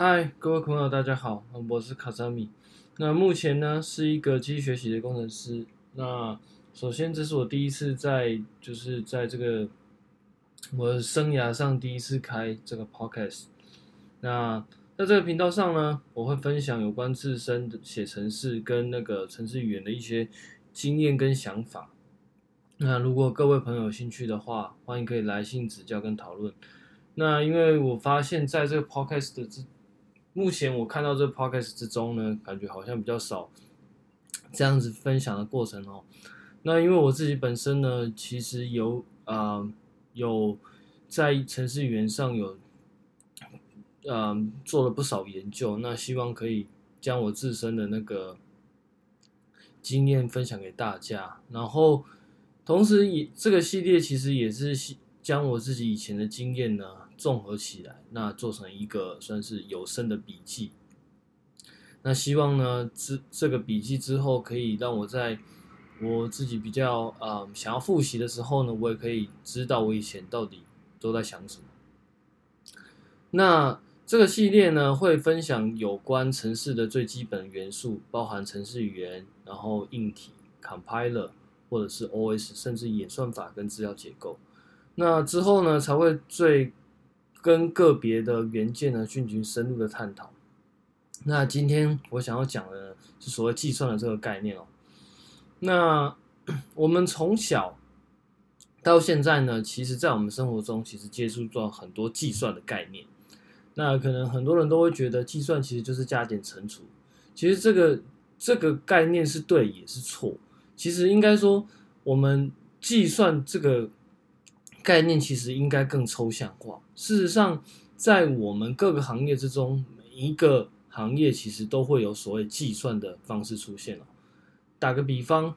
嗨，各位朋友，大家好，我是卡扎米。那目前呢是一个机器学习的工程师。那首先，这是我第一次在，就是在这个我生涯上第一次开这个 podcast。那在这个频道上呢，我会分享有关自身的写程式跟那个程式语言的一些经验跟想法。那如果各位朋友有兴趣的话，欢迎可以来信指教跟讨论。那因为我发现在这个 podcast 的之目前我看到这个 podcast 之中呢，感觉好像比较少这样子分享的过程哦。那因为我自己本身呢，其实有啊、有在程式语言上有。嗯，做了不少研究，那希望可以将我自身的那个经验分享给大家。然后，同时也这个系列其实也是将我自己以前的经验呢综合起来，那做成一个算是有声的笔记。那希望呢，这这个笔记之后可以让我在我自己比较啊、想要复习的时候呢，我也可以知道我以前到底都在想什么。那。这个系列呢，会分享有关城市的最基本元素，包含城市语言，然后硬体、compiler，或者是 OS，甚至演算法跟资料结构。那之后呢，才会最跟个别的元件呢进行深入的探讨。那今天我想要讲的是所谓计算的这个概念哦。那我们从小到现在呢，其实在我们生活中，其实接触到很多计算的概念。那可能很多人都会觉得计算其实就是加减乘除，其实这个这个概念是对也是错。其实应该说，我们计算这个概念其实应该更抽象化。事实上，在我们各个行业之中，每一个行业其实都会有所谓计算的方式出现了。打个比方，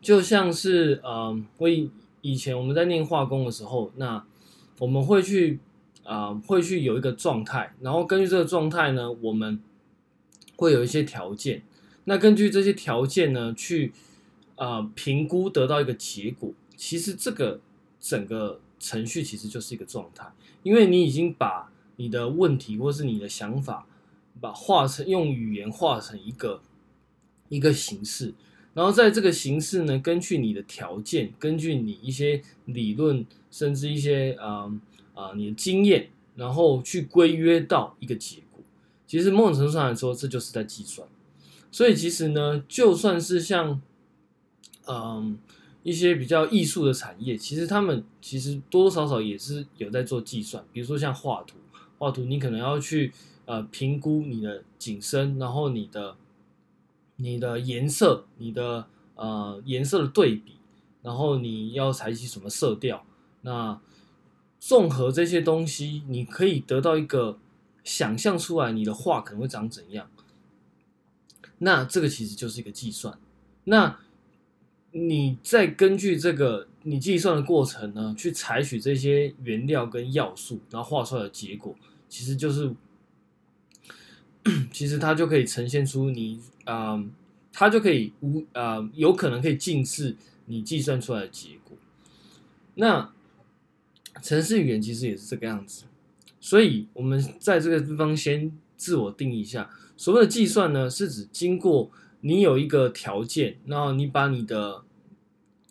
就像是呃，我以以前我们在念化工的时候，那我们会去。啊、会去有一个状态，然后根据这个状态呢，我们会有一些条件。那根据这些条件呢，去啊、评估得到一个结果。其实这个整个程序其实就是一个状态，因为你已经把你的问题或是你的想法，把化成用语言化成一个一个形式，然后在这个形式呢，根据你的条件，根据你一些理论，甚至一些啊。啊，你的经验，然后去规约到一个结果。其实某种程度上来说，这就是在计算。所以其实呢，就算是像，嗯，一些比较艺术的产业，其实他们其实多多少少也是有在做计算。比如说像画图，画图你可能要去呃评估你的景深，然后你的你的颜色，你的呃颜色的对比，然后你要采取什么色调，那。综合这些东西，你可以得到一个想象出来，你的画可能会长怎样。那这个其实就是一个计算。那你再根据这个你计算的过程呢，去采取这些原料跟要素，然后画出来的结果，其实就是，其实它就可以呈现出你啊、它就可以无啊、有可能可以近似你计算出来的结果。那。程式语言其实也是这个样子，所以我们在这个地方先自我定义一下，所谓的计算呢，是指经过你有一个条件，然后你把你的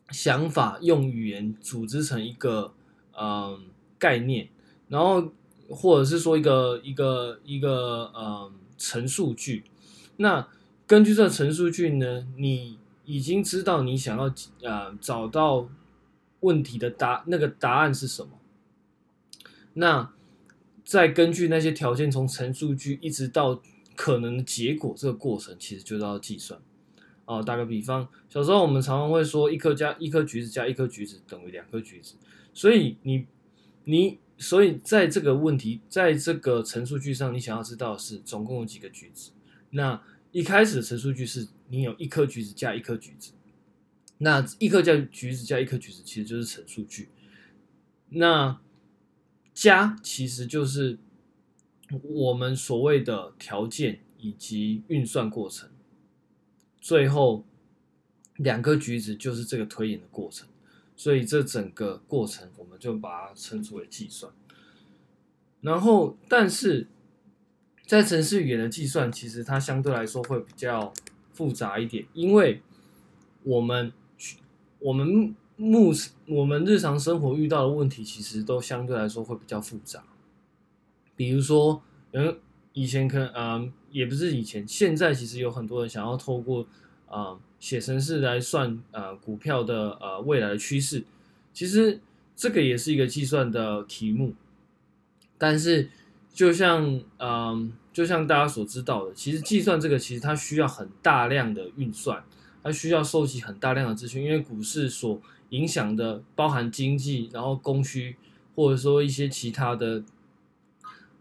想法用语言组织成一个嗯概念，然后或者是说一个一个一个嗯陈述句，那根据这陈述句呢，你已经知道你想要呃找到。问题的答那个答案是什么？那再根据那些条件，从陈述句一直到可能的结果，这个过程其实就要计算。哦，打个比方，小时候我们常常会说，一颗加一颗橘子加一颗橘子等于两颗橘子。所以你你所以在这个问题，在这个陈述句上，你想要知道是总共有几个橘子？那一开始的陈述句是你有一颗橘子加一颗橘子。那一颗加橘子加一颗橘子，其实就是陈述句。那加其实就是我们所谓的条件以及运算过程。最后两个橘子就是这个推演的过程。所以这整个过程我们就把它称之为计算。然后，但是在程式语言的计算，其实它相对来说会比较复杂一点，因为我们我们目我们日常生活遇到的问题，其实都相对来说会比较复杂。比如说，嗯，以前可能啊、也不是以前，现在其实有很多人想要透过啊、写程式来算啊、呃、股票的呃未来的趋势，其实这个也是一个计算的题目，但是。就像嗯，就像大家所知道的，其实计算这个其实它需要很大量的运算，它需要收集很大量的资讯，因为股市所影响的包含经济，然后供需，或者说一些其他的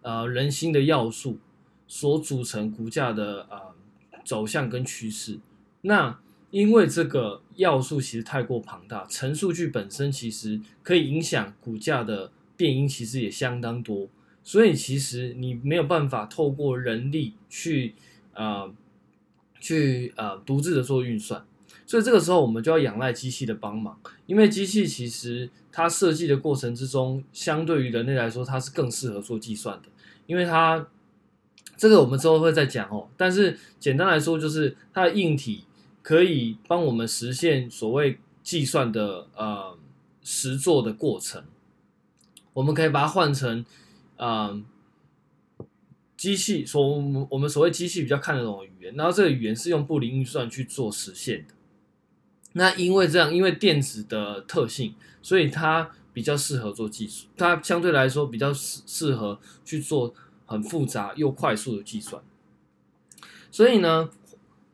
呃人心的要素所组成股价的呃走向跟趋势。那因为这个要素其实太过庞大，陈述句本身其实可以影响股价的变因，其实也相当多。所以其实你没有办法透过人力去，呃，去呃独自的做运算，所以这个时候我们就要仰赖机器的帮忙，因为机器其实它设计的过程之中，相对于人类来说，它是更适合做计算的，因为它这个我们之后会再讲哦。但是简单来说，就是它的硬体可以帮我们实现所谓计算的呃实作的过程，我们可以把它换成。嗯，机器所我们我们所谓机器比较看得懂的语言，然后这个语言是用布林运算去做实现的。那因为这样，因为电子的特性，所以它比较适合做技术，它相对来说比较适适合去做很复杂又快速的计算。所以呢，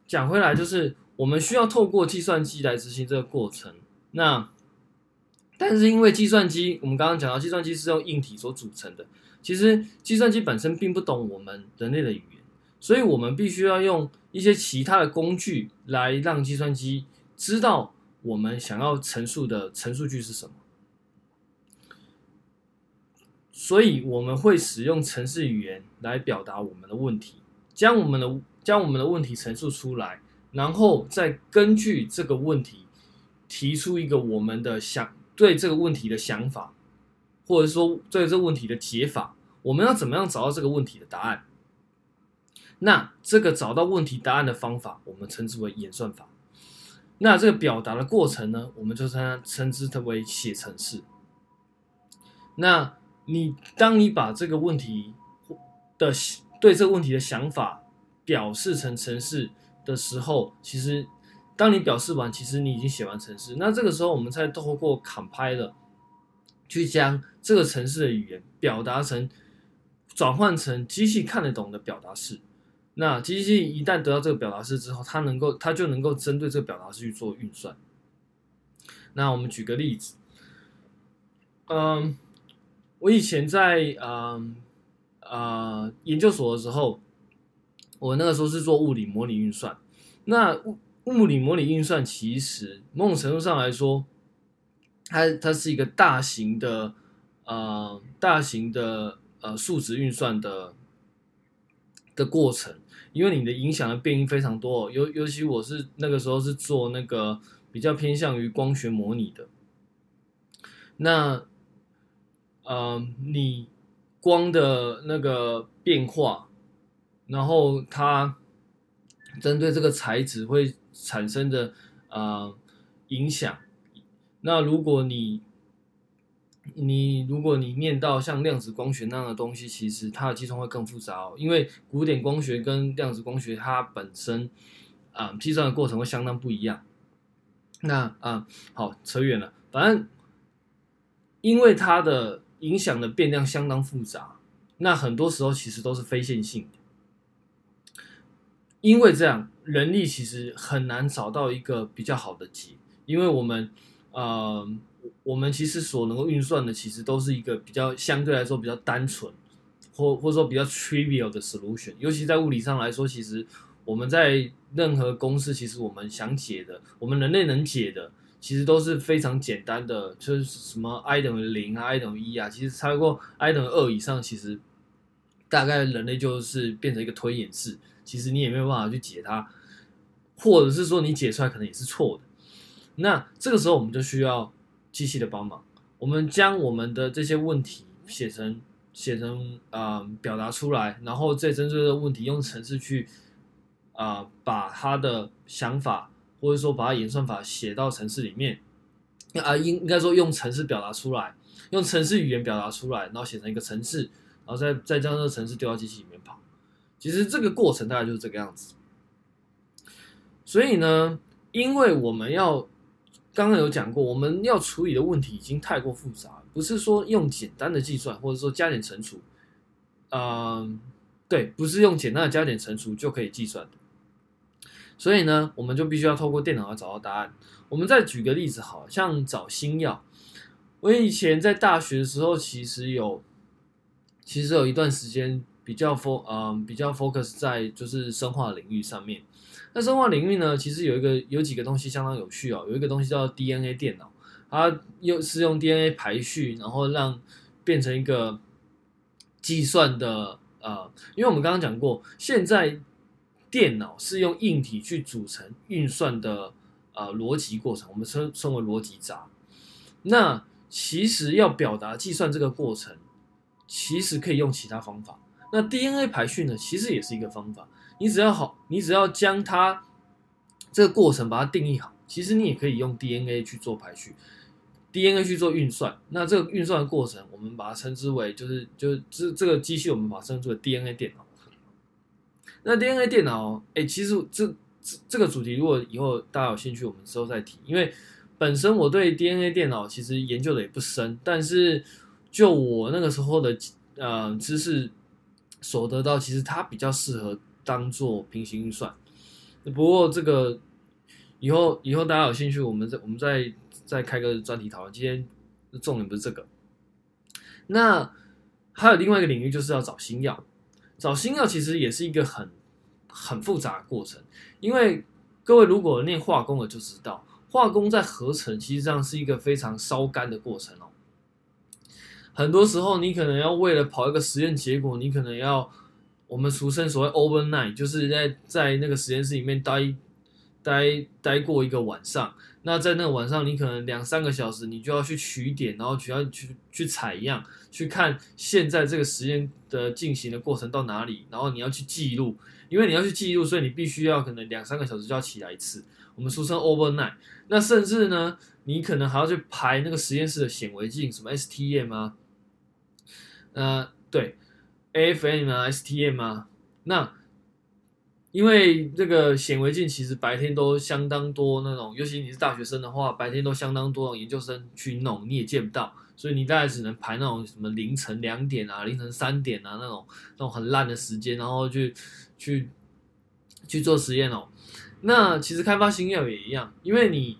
讲回来就是我们需要透过计算机来执行这个过程。那但是因为计算机，我们刚刚讲到计算机是用硬体所组成的。其实计算机本身并不懂我们人类的语言，所以我们必须要用一些其他的工具来让计算机知道我们想要陈述的陈述句是什么。所以我们会使用程式语言来表达我们的问题，将我们的将我们的问题陈述出来，然后再根据这个问题提出一个我们的想对这个问题的想法。或者说，对这个问题的解法，我们要怎么样找到这个问题的答案？那这个找到问题答案的方法，我们称之为演算法。那这个表达的过程呢，我们就称称之它为写程式。那你当你把这个问题的对这个问题的想法表示成程式的时候，其实当你表示完，其实你已经写完程式。那这个时候，我们再透过 compile。去将这个程式的语言表达成，转换成机器看得懂的表达式。那机器一旦得到这个表达式之后，它能够，它就能够针对这个表达式去做运算。那我们举个例子，嗯，我以前在嗯呃研究所的时候，我那个时候是做物理模拟运算。那物物理模拟运算其实某种程度上来说，它它是一个大型的，呃，大型的呃数值运算的的过程，因为你的影响的变因非常多，尤尤其我是那个时候是做那个比较偏向于光学模拟的，那呃，你光的那个变化，然后它针对这个材质会产生的呃影响。那如果你，你如果你念到像量子光学那样的东西，其实它的计算会更复杂哦，因为古典光学跟量子光学它本身啊计算的过程会相当不一样。那啊好扯远了，反正因为它的影响的变量相当复杂，那很多时候其实都是非线性的。因为这样，人力其实很难找到一个比较好的解，因为我们。呃，我们其实所能够运算的，其实都是一个比较相对来说比较单纯，或或者说比较 trivial 的 solution。尤其在物理上来说，其实我们在任何公式，其实我们想解的，我们人类能解的，其实都是非常简单的，就是什么 i 等于零啊，i 等于一啊，其实超过 i 等于二以上，其实大概人类就是变成一个推演式，其实你也没有办法去解它，或者是说你解出来可能也是错的。那这个时候我们就需要机器的帮忙。我们将我们的这些问题写成写成啊、表达出来，然后再针对这个问题用程式去啊、把他的想法或者说把他演算法写到程式里面啊，应应该说用程式表达出来，用程式语言表达出来，然后写成一个程式，然后再再将这个程式丢到机器里面跑。其实这个过程大概就是这个样子。所以呢，因为我们要。刚刚有讲过，我们要处理的问题已经太过复杂，不是说用简单的计算或者说加减乘除，嗯、对，不是用简单的加减乘除就可以计算的。所以呢，我们就必须要透过电脑来找到答案。我们再举个例子好，像找新药。我以前在大学的时候，其实有，其实有一段时间比较 fo，嗯、比较 focus 在就是生化领域上面。那生化领域呢，其实有一个有几个东西相当有趣哦。有一个东西叫 DNA 电脑，它又是用 DNA 排序，然后让变成一个计算的呃，因为我们刚刚讲过，现在电脑是用硬体去组成运算的呃逻辑过程，我们称称为逻辑闸。那其实要表达计算这个过程，其实可以用其他方法。那 DNA 排序呢，其实也是一个方法。你只要好，你只要将它这个过程把它定义好，其实你也可以用 DNA 去做排序，DNA 去做运算。那这个运算的过程，我们把它称之为就是就是这这个机器，我们把它称之为 DNA 电脑。那 DNA 电脑，哎，其实这这这个主题，如果以后大家有兴趣，我们之后再提。因为本身我对 DNA 电脑其实研究的也不深，但是就我那个时候的呃知识所得到，其实它比较适合。当做平行运算，不过这个以后以后大家有兴趣，我们再我们再再开个专题讨论。今天重点不是这个。那还有另外一个领域，就是要找新药。找新药其实也是一个很很复杂的过程，因为各位如果念化工的就知道，化工在合成其实上是一个非常烧肝的过程哦。很多时候你可能要为了跑一个实验结果，你可能要。我们俗称所谓 overnight，就是在在那个实验室里面待待待过一个晚上。那在那个晚上，你可能两三个小时，你就要去取点，然后去要去去采样，去看现在这个实验的进行的过程到哪里，然后你要去记录，因为你要去记录，所以你必须要可能两三个小时就要起来一次。我们俗称 overnight。那甚至呢，你可能还要去排那个实验室的显微镜，什么 STM 啊，呃，对。AFM 啊，STM 啊，那因为这个显微镜其实白天都相当多那种，尤其你是大学生的话，白天都相当多研究生去弄，你也见不到，所以你大概只能排那种什么凌晨两点啊、凌晨三点啊那种那种很烂的时间，然后去去去做实验哦。那其实开发新药也一样，因为你。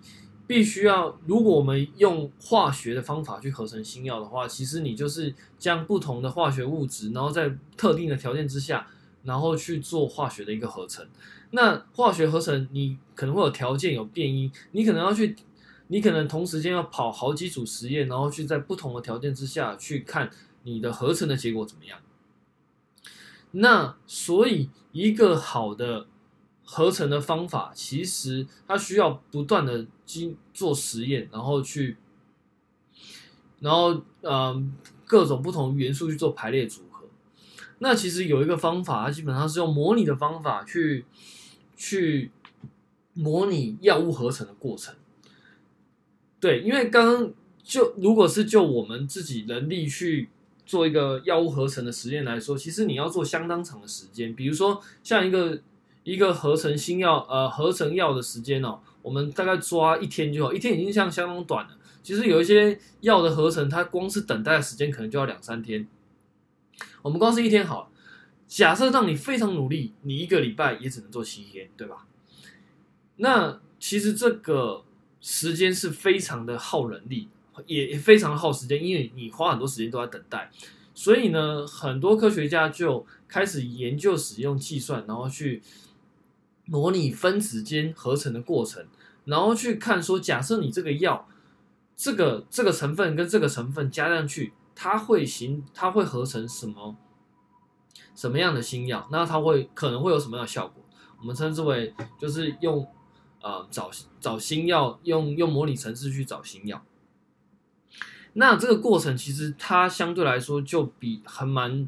必须要，如果我们用化学的方法去合成新药的话，其实你就是将不同的化学物质，然后在特定的条件之下，然后去做化学的一个合成。那化学合成，你可能会有条件有变异，你可能要去，你可能同时间要跑好几组实验，然后去在不同的条件之下去看你的合成的结果怎么样。那所以一个好的。合成的方法其实它需要不断的经做实验，然后去，然后嗯、呃、各种不同元素去做排列组合。那其实有一个方法，它基本上是用模拟的方法去去模拟药物合成的过程。对，因为刚刚就如果是就我们自己能力去做一个药物合成的实验来说，其实你要做相当长的时间。比如说像一个。一个合成新药，呃，合成药的时间哦，我们大概抓一天就好，一天已经像相当短了。其实有一些药的合成，它光是等待的时间可能就要两三天。我们光是一天好，假设让你非常努力，你一个礼拜也只能做七天，对吧？那其实这个时间是非常的耗人力，也非常耗时间，因为你花很多时间都在等待。所以呢，很多科学家就开始研究使用计算，然后去。模拟分子间合成的过程，然后去看说，假设你这个药，这个这个成分跟这个成分加上去，它会形，它会合成什么什么样的新药？那它会可能会有什么样的效果？我们称之为就是用呃找找新药，用用模拟程式去找新药。那这个过程其实它相对来说就比还蛮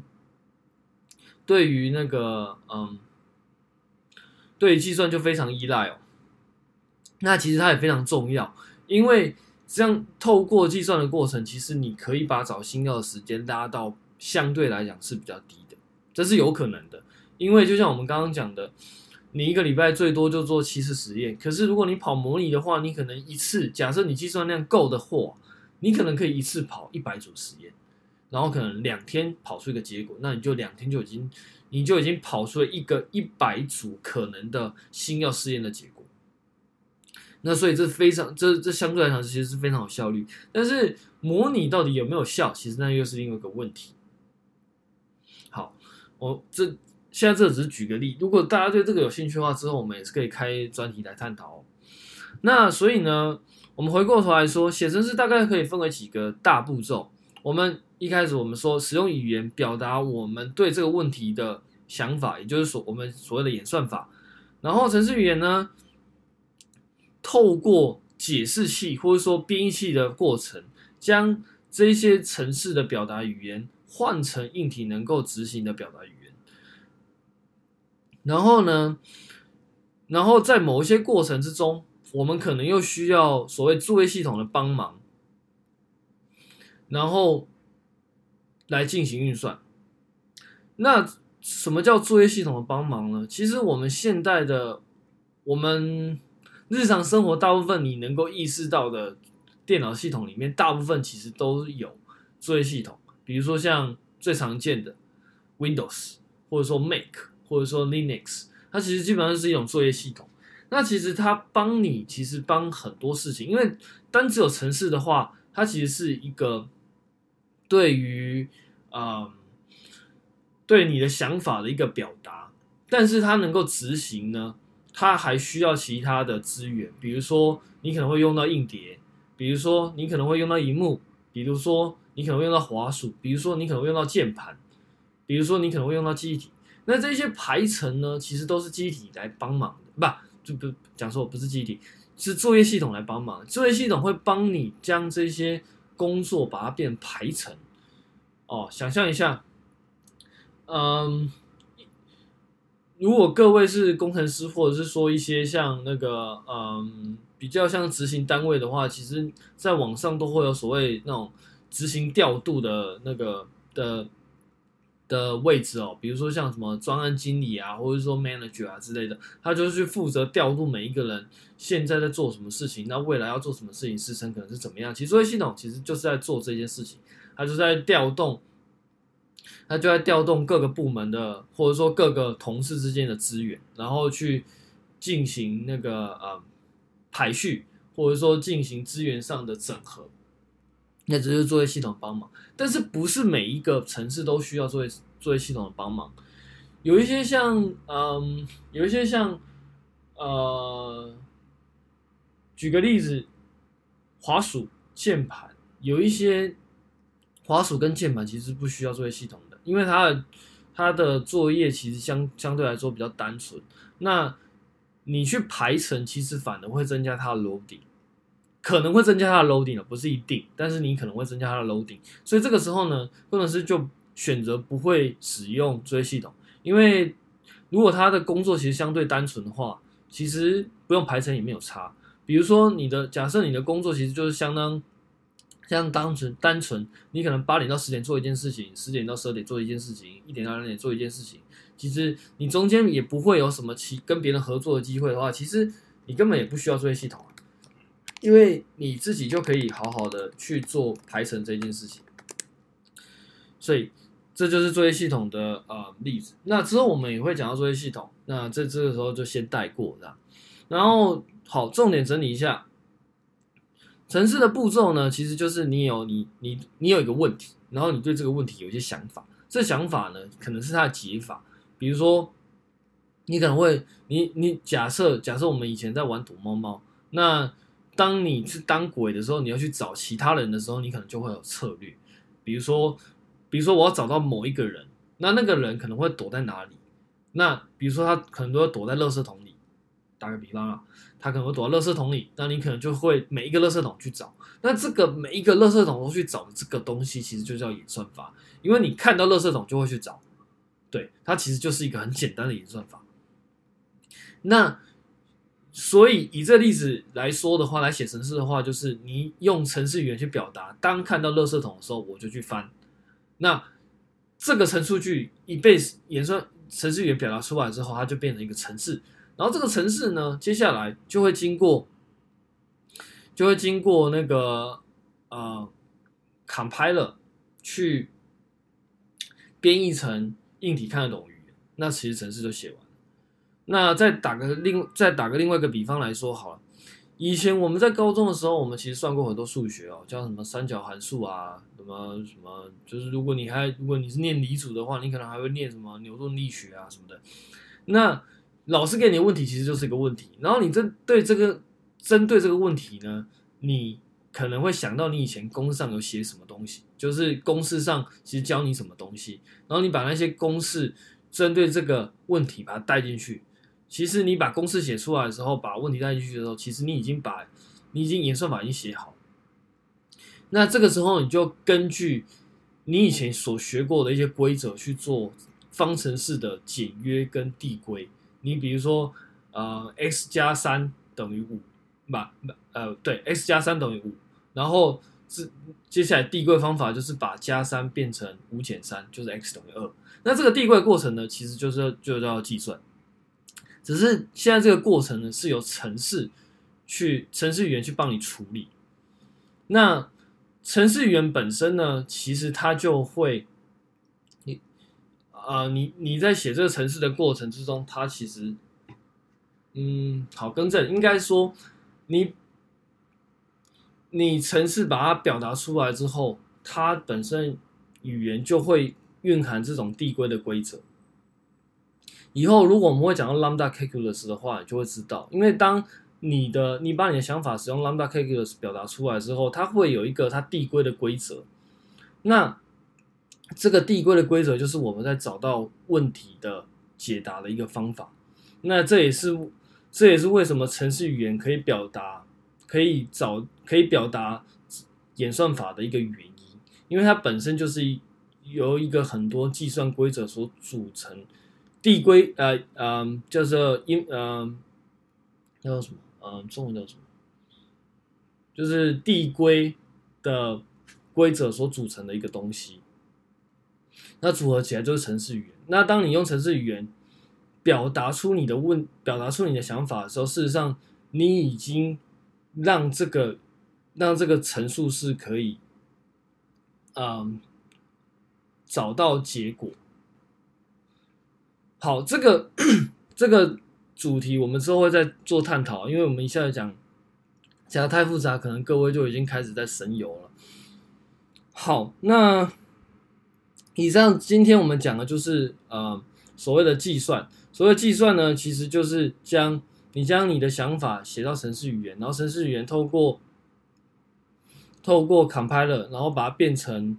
对于那个嗯，对计算就非常依赖哦。那其实它也非常重要，因为这样透过计算的过程，其实你可以把找新药的时间拉到相对来讲是比较低的，这是有可能的。因为就像我们刚刚讲的，你一个礼拜最多就做七次实验，可是如果你跑模拟的话，你可能一次，假设你计算量够的话，你可能可以一次跑一百组实验，然后可能两天跑出一个结果，那你就两天就已经，你就已经跑出了一个一百组可能的新药试验的结果。那所以这非常，这这相对来讲其实是非常有效率，但是模拟到底有没有效，其实那又是另外一个问题。好，我这。现在这只是举个例，如果大家对这个有兴趣的话，之后我们也是可以开专题来探讨。那所以呢，我们回过头来说，写程式大概可以分为几个大步骤。我们一开始我们说使用语言表达我们对这个问题的想法，也就是说我们所谓的演算法。然后程式语言呢，透过解释器或者说编译器的过程，将这些程式的表达语言换成硬体能够执行的表达语言。然后呢，然后在某一些过程之中，我们可能又需要所谓作业系统的帮忙，然后来进行运算。那什么叫作业系统的帮忙呢？其实我们现代的，我们日常生活大部分你能够意识到的电脑系统里面，大部分其实都有作业系统，比如说像最常见的 Windows，或者说 Mac。或者说 Linux，它其实基本上是一种作业系统。那其实它帮你，其实帮很多事情。因为单只有程式的话，它其实是一个对于呃对你的想法的一个表达。但是它能够执行呢，它还需要其他的资源。比如说你可能会用到硬碟，比如说你可能会用到荧幕，比如说你可能会用到滑鼠，比如说你可能会用到键盘，比如说你可能会用到记忆体。那这些排程呢，其实都是记忆体来帮忙的，不，就不讲说不是记忆体，是作业系统来帮忙。作业系统会帮你将这些工作把它变排程。哦，想象一下，嗯，如果各位是工程师，或者是说一些像那个，嗯，比较像执行单位的话，其实在网上都会有所谓那种执行调度的那个的。的位置哦，比如说像什么专案经理啊，或者说 manager 啊之类的，他就是去负责调度每一个人现在在做什么事情，那未来要做什么事情，时程可能是怎么样。其实作业系统其实就是在做这件事情，他就在调动，他就在调动各个部门的或者说各个同事之间的资源，然后去进行那个呃排序，或者说进行资源上的整合。那只是作业系统帮忙，但是不是每一个程式都需要作业作业系统的帮忙。有一些像，嗯，有一些像，呃，举个例子，滑鼠、键盘，有一些滑鼠跟键盘其实不需要作业系统的，因为它的它的作业其实相相对来说比较单纯。那你去排程，其实反而会增加它的罗比。可能会增加它的 loading 了，不是一定，但是你可能会增加它的 loading，所以这个时候呢，工程师就选择不会使用作业系统，因为如果他的工作其实相对单纯的话，其实不用排程也没有差。比如说你的假设你的工作其实就是相当相当单纯单纯，你可能八点到十点做一件事情，十点到十二点做一件事情，一点到两点做一件事情，其实你中间也不会有什么其跟别人合作的机会的话，其实你根本也不需要作业系统。因为你自己就可以好好的去做排程这件事情，所以这就是作业系统的呃例子。那之后我们也会讲到作业系统，那这这个时候就先带过这样。然后好，重点整理一下，程式的步骤呢，其实就是你有你你你有一个问题，然后你对这个问题有一些想法，这想法呢可能是它的解法，比如说你可能会你你假设假设我们以前在玩躲猫猫，那当你是当鬼的时候，你要去找其他人的时候，你可能就会有策略。比如说，比如说我要找到某一个人，那那个人可能会躲在哪里？那比如说他可能都会躲在垃圾桶里，打个比方啊，他可能会躲到垃圾桶里，那你可能就会每一个垃圾桶去找。那这个每一个垃圾桶都去找的这个东西，其实就叫演算法，因为你看到垃圾桶就会去找，对，它其实就是一个很简单的演算法。那所以以这例子来说的话，来写程式的话，就是你用程式语言去表达，当看到垃圾桶的时候，我就去翻。那这个陈述句一被演算程式语言表达出来之后，它就变成一个程式。然后这个程式呢，接下来就会经过，就会经过那个呃 compiler 去编译成硬体看得懂语言。那其实程式就写完。那再打个另再打个另外一个比方来说好了，以前我们在高中的时候，我们其实算过很多数学哦，叫什么三角函数啊，什么什么，就是如果你还如果你是念理组的话，你可能还会念什么牛顿力学啊什么的。那老师给你的问题其实就是一个问题，然后你针对这个针对这个问题呢，你可能会想到你以前公式上有写什么东西，就是公式上其实教你什么东西，然后你把那些公式针对这个问题把它带进去。其实你把公式写出来的时候，把问题带进去的时候，其实你已经把你已经演算法已经写好。那这个时候你就根据你以前所学过的一些规则去做方程式的简约跟递归。你比如说，呃，x 加三等于五，吧，呃，对，x 加三等于五，然后是接下来递归方法就是把加三变成五减三，就是 x 等于二。那这个递归过程呢，其实就是就要计算。只是现在这个过程呢，是由程式去程式语言去帮你处理。那程式语言本身呢，其实它就会，你啊、你你在写这个程式的过程之中，它其实，嗯，好，更正，应该说你你程式把它表达出来之后，它本身语言就会蕴含这种递归的规则。以后如果我们会讲到 Lambda Calculus 的话，你就会知道，因为当你的你把你的想法使用 Lambda Calculus 表达出来之后，它会有一个它递归的规则。那这个递归的规则就是我们在找到问题的解答的一个方法。那这也是这也是为什么程式语言可以表达可以找可以表达演算法的一个原因，因为它本身就是由一个很多计算规则所组成。递归呃呃叫做因呃叫什么呃中文叫什么？就是递归的规则所组成的一个东西。那组合起来就是程式语言。那当你用程式语言表达出你的问，表达出你的想法的时候，事实上你已经让这个让这个陈述式可以嗯、找到结果。好，这个这个主题我们之后会再做探讨，因为我们一下子讲讲的太复杂，可能各位就已经开始在神游了。好，那以上今天我们讲的就是呃所谓的计算，所谓计算呢，其实就是将你将你的想法写到程式语言，然后程式语言透过透过 compiler，然后把它变成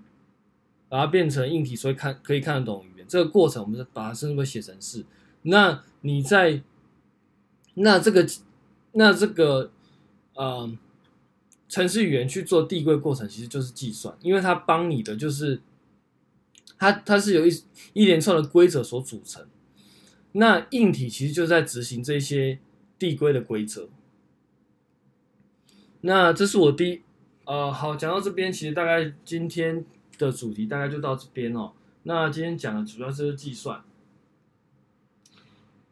把它变成硬体，所以看可以看得懂语言。这个过程，我们是把它甚至会写成是。那你在那这个那这个呃程式语言去做递归过程，其实就是计算，因为它帮你的就是它它是由一一连串的规则所组成。那硬体其实就在执行这些递归的规则。那这是我第一呃好讲到这边，其实大概今天的主题大概就到这边哦。那今天讲的主要是计算，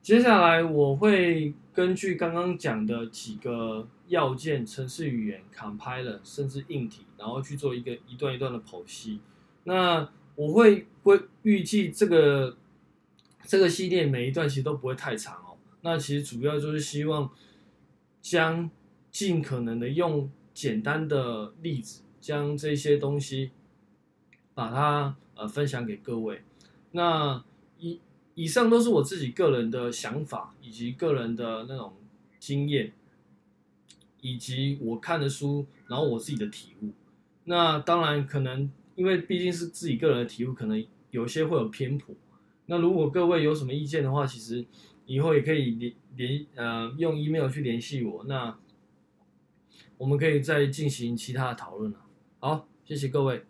接下来我会根据刚刚讲的几个要件，程式语言、compiler，甚至硬体，然后去做一个一段一段的剖析。那我会会预计这个这个系列每一段其实都不会太长哦。那其实主要就是希望将尽可能的用简单的例子，将这些东西把它。呃，分享给各位。那以以上都是我自己个人的想法，以及个人的那种经验，以及我看的书，然后我自己的体悟。那当然可能，因为毕竟是自己个人的体悟，可能有些会有偏颇。那如果各位有什么意见的话，其实以后也可以联联呃用 email 去联系我，那我们可以再进行其他的讨论了。好，谢谢各位。